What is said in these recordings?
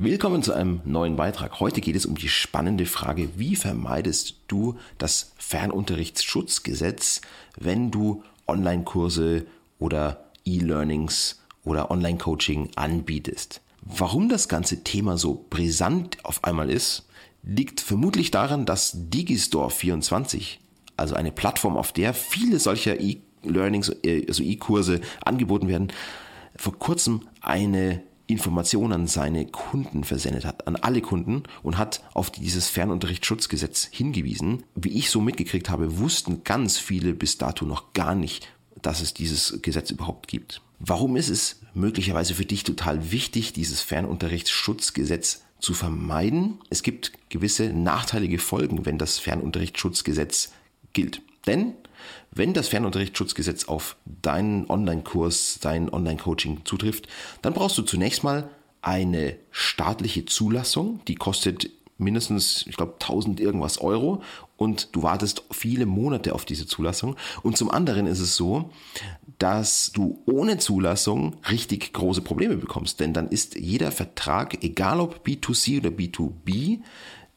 Willkommen zu einem neuen Beitrag. Heute geht es um die spannende Frage, wie vermeidest du das Fernunterrichtsschutzgesetz, wenn du Online-Kurse oder E-Learnings oder Online-Coaching anbietest. Warum das ganze Thema so brisant auf einmal ist, liegt vermutlich daran, dass Digistore 24, also eine Plattform, auf der viele solcher E-Learnings, äh, also E-Kurse angeboten werden, vor kurzem eine Information an seine Kunden versendet hat, an alle Kunden und hat auf dieses Fernunterrichtsschutzgesetz hingewiesen. Wie ich so mitgekriegt habe, wussten ganz viele bis dato noch gar nicht, dass es dieses Gesetz überhaupt gibt. Warum ist es möglicherweise für dich total wichtig, dieses Fernunterrichtsschutzgesetz zu vermeiden? Es gibt gewisse nachteilige Folgen, wenn das Fernunterrichtsschutzgesetz gilt. Denn wenn das Fernunterrichtsschutzgesetz auf deinen Online-Kurs, dein Online-Coaching zutrifft, dann brauchst du zunächst mal eine staatliche Zulassung, die kostet mindestens, ich glaube, 1000 irgendwas Euro und du wartest viele Monate auf diese Zulassung. Und zum anderen ist es so, dass du ohne Zulassung richtig große Probleme bekommst, denn dann ist jeder Vertrag, egal ob B2C oder B2B,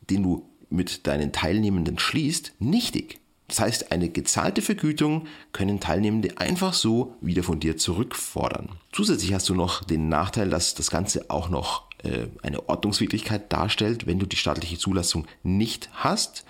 den du mit deinen Teilnehmenden schließt, nichtig. Das heißt, eine gezahlte Vergütung können Teilnehmende einfach so wieder von dir zurückfordern. Zusätzlich hast du noch den Nachteil, dass das Ganze auch noch äh, eine Ordnungswidrigkeit darstellt, wenn du die staatliche Zulassung nicht hast.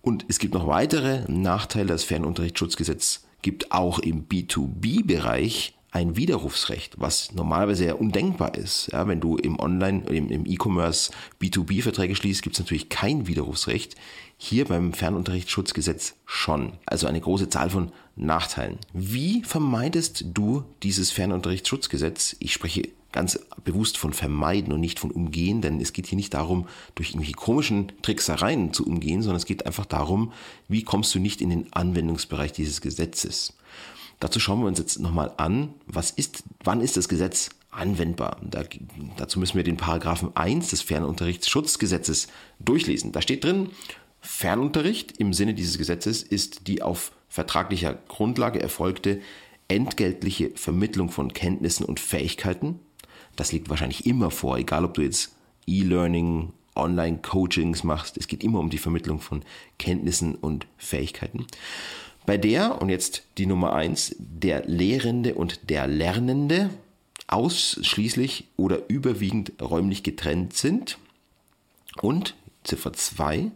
Und es gibt noch weitere Nachteile. Das Fernunterrichtsschutzgesetz gibt auch im B2B-Bereich ein Widerrufsrecht, was normalerweise ja undenkbar ist. Ja, wenn du im Online, im, im E-Commerce B2B-Verträge schließt, gibt es natürlich kein Widerrufsrecht. Hier beim Fernunterrichtsschutzgesetz schon. Also eine große Zahl von Nachteilen. Wie vermeidest du dieses Fernunterrichtsschutzgesetz? Ich spreche ganz bewusst von vermeiden und nicht von umgehen, denn es geht hier nicht darum, durch irgendwelche komischen Tricksereien zu umgehen, sondern es geht einfach darum, wie kommst du nicht in den Anwendungsbereich dieses Gesetzes. Dazu schauen wir uns jetzt nochmal an, was ist, wann ist das Gesetz anwendbar? Da, dazu müssen wir den Paragraphen 1 des Fernunterrichtsschutzgesetzes durchlesen. Da steht drin, Fernunterricht im Sinne dieses Gesetzes ist die auf vertraglicher Grundlage erfolgte entgeltliche Vermittlung von Kenntnissen und Fähigkeiten. Das liegt wahrscheinlich immer vor, egal ob du jetzt E-Learning, Online-Coachings machst. Es geht immer um die Vermittlung von Kenntnissen und Fähigkeiten bei der, und jetzt die Nummer eins, der Lehrende und der Lernende ausschließlich oder überwiegend räumlich getrennt sind. Und Ziffer zwei,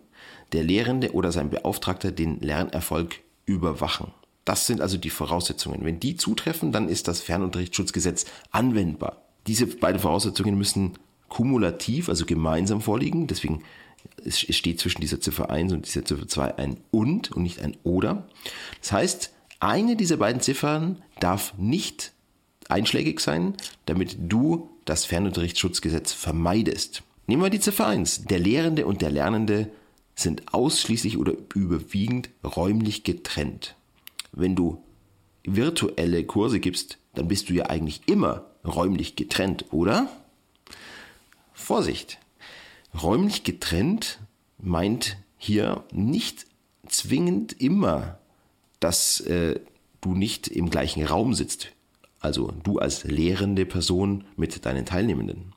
der Lehrende oder sein Beauftragter den Lernerfolg überwachen. Das sind also die Voraussetzungen. Wenn die zutreffen, dann ist das Fernunterrichtsschutzgesetz anwendbar. Diese beiden Voraussetzungen müssen kumulativ, also gemeinsam vorliegen. Deswegen es steht zwischen dieser Ziffer 1 und dieser Ziffer 2 ein und und nicht ein oder. Das heißt, eine dieser beiden Ziffern darf nicht einschlägig sein, damit du das Fernunterrichtsschutzgesetz vermeidest. Nehmen wir die Ziffer 1. Der Lehrende und der Lernende sind ausschließlich oder überwiegend räumlich getrennt. Wenn du virtuelle Kurse gibst, dann bist du ja eigentlich immer räumlich getrennt, oder? Vorsicht! Räumlich getrennt meint hier nicht zwingend immer, dass äh, du nicht im gleichen Raum sitzt, also du als lehrende Person mit deinen Teilnehmenden,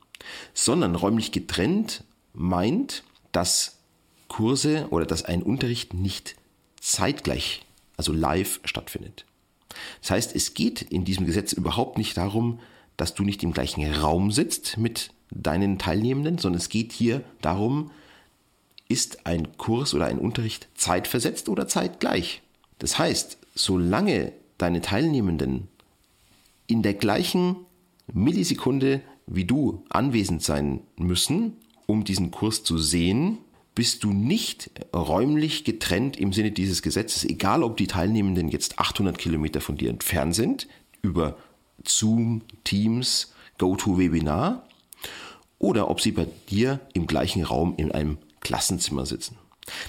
sondern räumlich getrennt meint, dass Kurse oder dass ein Unterricht nicht zeitgleich, also live stattfindet. Das heißt, es geht in diesem Gesetz überhaupt nicht darum, dass du nicht im gleichen Raum sitzt mit deinen Teilnehmenden, sondern es geht hier darum, ist ein Kurs oder ein Unterricht zeitversetzt oder zeitgleich. Das heißt, solange deine Teilnehmenden in der gleichen Millisekunde wie du anwesend sein müssen, um diesen Kurs zu sehen, bist du nicht räumlich getrennt im Sinne dieses Gesetzes, egal ob die Teilnehmenden jetzt 800 Kilometer von dir entfernt sind, über Zoom, Teams, GoToWebinar oder ob sie bei dir im gleichen Raum in einem Klassenzimmer sitzen.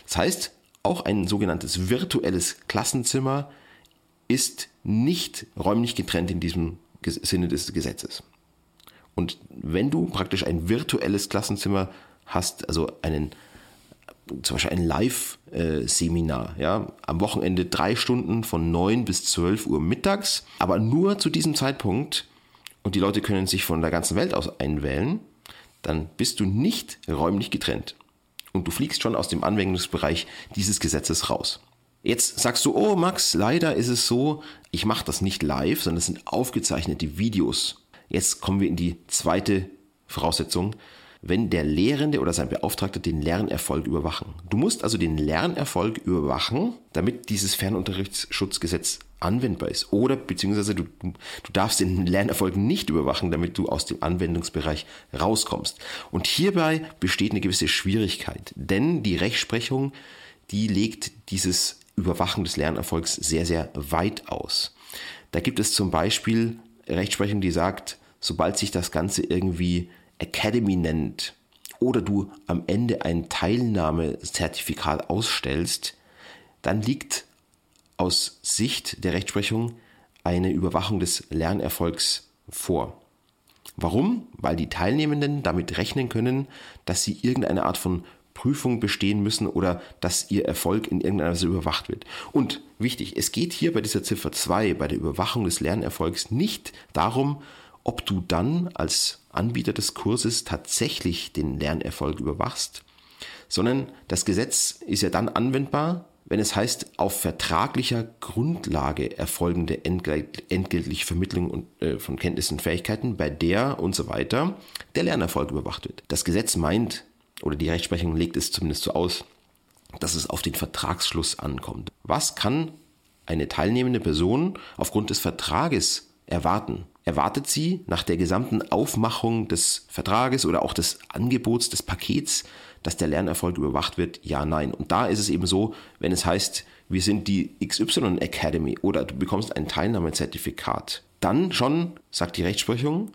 Das heißt, auch ein sogenanntes virtuelles Klassenzimmer ist nicht räumlich getrennt in diesem Sinne des Gesetzes. Und wenn du praktisch ein virtuelles Klassenzimmer hast, also einen zum Beispiel ein Live-Seminar, ja, am Wochenende drei Stunden von neun bis zwölf Uhr mittags, aber nur zu diesem Zeitpunkt und die Leute können sich von der ganzen Welt aus einwählen, dann bist du nicht räumlich getrennt. Und du fliegst schon aus dem Anwendungsbereich dieses Gesetzes raus. Jetzt sagst du, oh Max, leider ist es so, ich mache das nicht live, sondern es sind aufgezeichnete Videos. Jetzt kommen wir in die zweite Voraussetzung, wenn der Lehrende oder sein Beauftragter den Lernerfolg überwachen. Du musst also den Lernerfolg überwachen, damit dieses Fernunterrichtsschutzgesetz anwendbar ist. Oder beziehungsweise du, du darfst den Lernerfolg nicht überwachen, damit du aus dem Anwendungsbereich rauskommst. Und hierbei besteht eine gewisse Schwierigkeit, denn die Rechtsprechung, die legt dieses Überwachen des Lernerfolgs sehr, sehr weit aus. Da gibt es zum Beispiel Rechtsprechung, die sagt, sobald sich das Ganze irgendwie Academy nennt oder du am Ende ein Teilnahmezertifikat ausstellst, dann liegt aus Sicht der Rechtsprechung eine Überwachung des Lernerfolgs vor. Warum? Weil die Teilnehmenden damit rechnen können, dass sie irgendeine Art von Prüfung bestehen müssen oder dass ihr Erfolg in irgendeiner Weise überwacht wird. Und wichtig, es geht hier bei dieser Ziffer 2, bei der Überwachung des Lernerfolgs, nicht darum, ob du dann als Anbieter des Kurses tatsächlich den Lernerfolg überwachst, sondern das Gesetz ist ja dann anwendbar, wenn es heißt, auf vertraglicher Grundlage erfolgende entgeltliche Vermittlung äh, von Kenntnissen und Fähigkeiten, bei der und so weiter der Lernerfolg überwacht wird. Das Gesetz meint, oder die Rechtsprechung legt es zumindest so aus, dass es auf den Vertragsschluss ankommt. Was kann eine teilnehmende Person aufgrund des Vertrages erwarten? Erwartet sie nach der gesamten Aufmachung des Vertrages oder auch des Angebots, des Pakets, dass der Lernerfolg überwacht wird? Ja, nein. Und da ist es eben so, wenn es heißt, wir sind die XY Academy oder du bekommst ein Teilnahmezertifikat, dann schon, sagt die Rechtsprechung,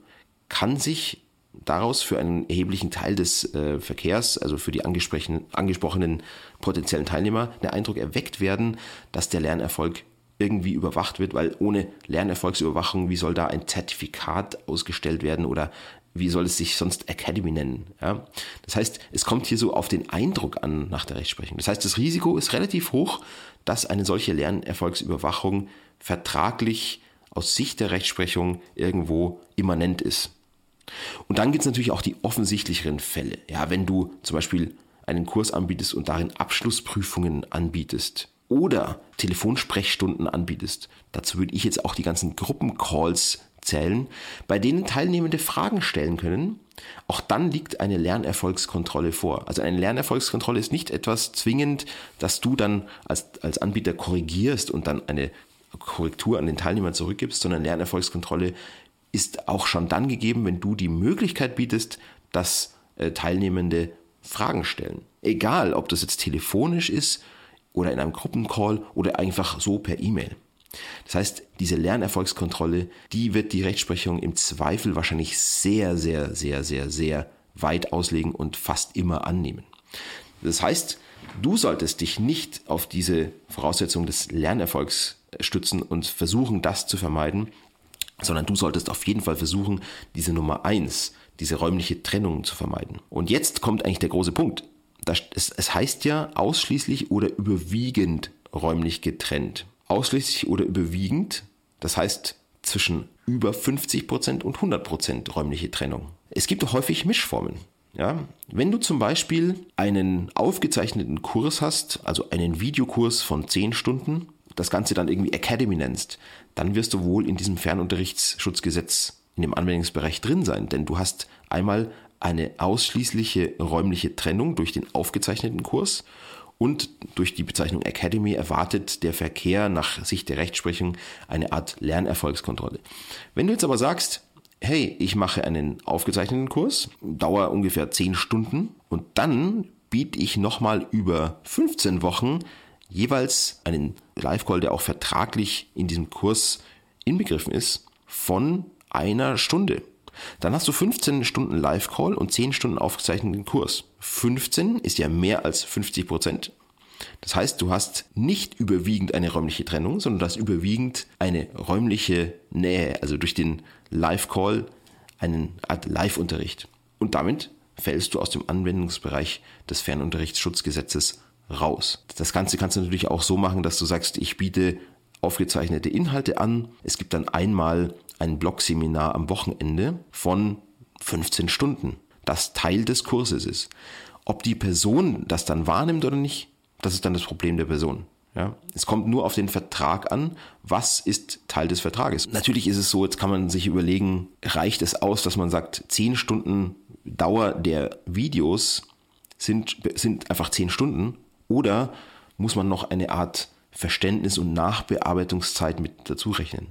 kann sich daraus für einen erheblichen Teil des äh, Verkehrs, also für die angesprochenen potenziellen Teilnehmer, der Eindruck erweckt werden, dass der Lernerfolg irgendwie überwacht wird, weil ohne Lernerfolgsüberwachung, wie soll da ein Zertifikat ausgestellt werden oder wie soll es sich sonst Academy nennen? Ja? Das heißt, es kommt hier so auf den Eindruck an nach der Rechtsprechung. Das heißt, das Risiko ist relativ hoch, dass eine solche Lernerfolgsüberwachung vertraglich aus Sicht der Rechtsprechung irgendwo immanent ist. Und dann gibt es natürlich auch die offensichtlicheren Fälle. Ja, wenn du zum Beispiel einen Kurs anbietest und darin Abschlussprüfungen anbietest, oder Telefonsprechstunden anbietest. Dazu würde ich jetzt auch die ganzen Gruppencalls zählen, bei denen Teilnehmende Fragen stellen können. Auch dann liegt eine Lernerfolgskontrolle vor. Also eine Lernerfolgskontrolle ist nicht etwas zwingend, dass du dann als, als Anbieter korrigierst und dann eine Korrektur an den Teilnehmer zurückgibst, sondern Lernerfolgskontrolle ist auch schon dann gegeben, wenn du die Möglichkeit bietest, dass äh, Teilnehmende Fragen stellen. Egal, ob das jetzt telefonisch ist oder in einem Gruppencall oder einfach so per E-Mail. Das heißt, diese Lernerfolgskontrolle, die wird die Rechtsprechung im Zweifel wahrscheinlich sehr, sehr, sehr, sehr, sehr weit auslegen und fast immer annehmen. Das heißt, du solltest dich nicht auf diese Voraussetzung des Lernerfolgs stützen und versuchen, das zu vermeiden, sondern du solltest auf jeden Fall versuchen, diese Nummer eins, diese räumliche Trennung zu vermeiden. Und jetzt kommt eigentlich der große Punkt das, es, es heißt ja ausschließlich oder überwiegend räumlich getrennt. Ausschließlich oder überwiegend, das heißt zwischen über 50% und 100% räumliche Trennung. Es gibt häufig Mischformen. Ja, wenn du zum Beispiel einen aufgezeichneten Kurs hast, also einen Videokurs von 10 Stunden, das Ganze dann irgendwie Academy nennst, dann wirst du wohl in diesem Fernunterrichtsschutzgesetz in dem Anwendungsbereich drin sein, denn du hast einmal eine ausschließliche räumliche Trennung durch den aufgezeichneten Kurs und durch die Bezeichnung Academy erwartet der Verkehr nach Sicht der Rechtsprechung eine Art Lernerfolgskontrolle. Wenn du jetzt aber sagst, hey, ich mache einen aufgezeichneten Kurs, Dauer ungefähr 10 Stunden und dann biete ich nochmal über 15 Wochen jeweils einen Live-Call, der auch vertraglich in diesem Kurs inbegriffen ist, von einer Stunde. Dann hast du 15 Stunden Live-Call und 10 Stunden aufgezeichneten Kurs. 15 ist ja mehr als 50 Prozent. Das heißt, du hast nicht überwiegend eine räumliche Trennung, sondern du hast überwiegend eine räumliche Nähe, also durch den Live-Call einen Art Live-Unterricht. Und damit fällst du aus dem Anwendungsbereich des Fernunterrichtsschutzgesetzes raus. Das Ganze kannst du natürlich auch so machen, dass du sagst, ich biete aufgezeichnete Inhalte an. Es gibt dann einmal ein Blogseminar am Wochenende von 15 Stunden. das Teil des Kurses ist. Ob die Person das dann wahrnimmt oder nicht, das ist dann das Problem der Person. Ja, es kommt nur auf den Vertrag an. Was ist Teil des Vertrages? Natürlich ist es so, jetzt kann man sich überlegen, reicht es aus, dass man sagt, zehn Stunden Dauer der Videos sind, sind einfach zehn Stunden oder muss man noch eine Art Verständnis und Nachbearbeitungszeit mit dazu rechnen?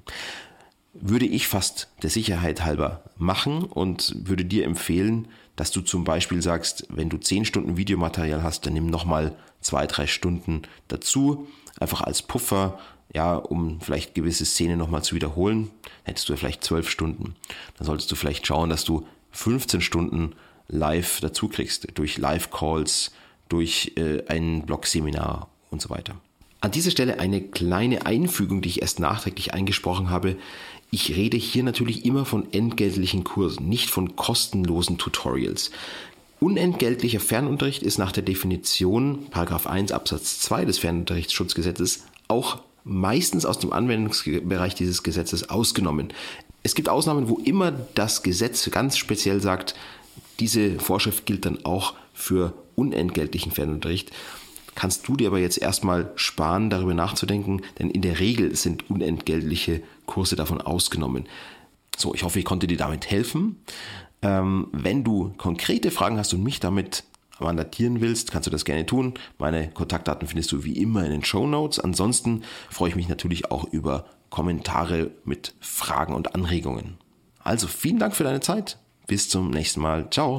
Würde ich fast der Sicherheit halber machen und würde dir empfehlen, dass du zum Beispiel sagst, wenn du zehn Stunden Videomaterial hast, dann nimm nochmal zwei, drei Stunden dazu, einfach als Puffer, ja, um vielleicht gewisse Szenen nochmal zu wiederholen. Hättest du vielleicht zwölf Stunden. Dann solltest du vielleicht schauen, dass du 15 Stunden live dazu kriegst, durch Live-Calls, durch äh, ein Blog-Seminar und so weiter. An dieser Stelle eine kleine Einfügung, die ich erst nachträglich eingesprochen habe. Ich rede hier natürlich immer von entgeltlichen Kursen, nicht von kostenlosen Tutorials. Unentgeltlicher Fernunterricht ist nach der Definition 1 Absatz 2 des Fernunterrichtsschutzgesetzes auch meistens aus dem Anwendungsbereich dieses Gesetzes ausgenommen. Es gibt Ausnahmen, wo immer das Gesetz ganz speziell sagt, diese Vorschrift gilt dann auch für unentgeltlichen Fernunterricht. Kannst du dir aber jetzt erstmal sparen, darüber nachzudenken, denn in der Regel sind unentgeltliche Kurse davon ausgenommen. So, ich hoffe, ich konnte dir damit helfen. Ähm, wenn du konkrete Fragen hast und mich damit mandatieren willst, kannst du das gerne tun. Meine Kontaktdaten findest du wie immer in den Show Notes. Ansonsten freue ich mich natürlich auch über Kommentare mit Fragen und Anregungen. Also vielen Dank für deine Zeit. Bis zum nächsten Mal. Ciao.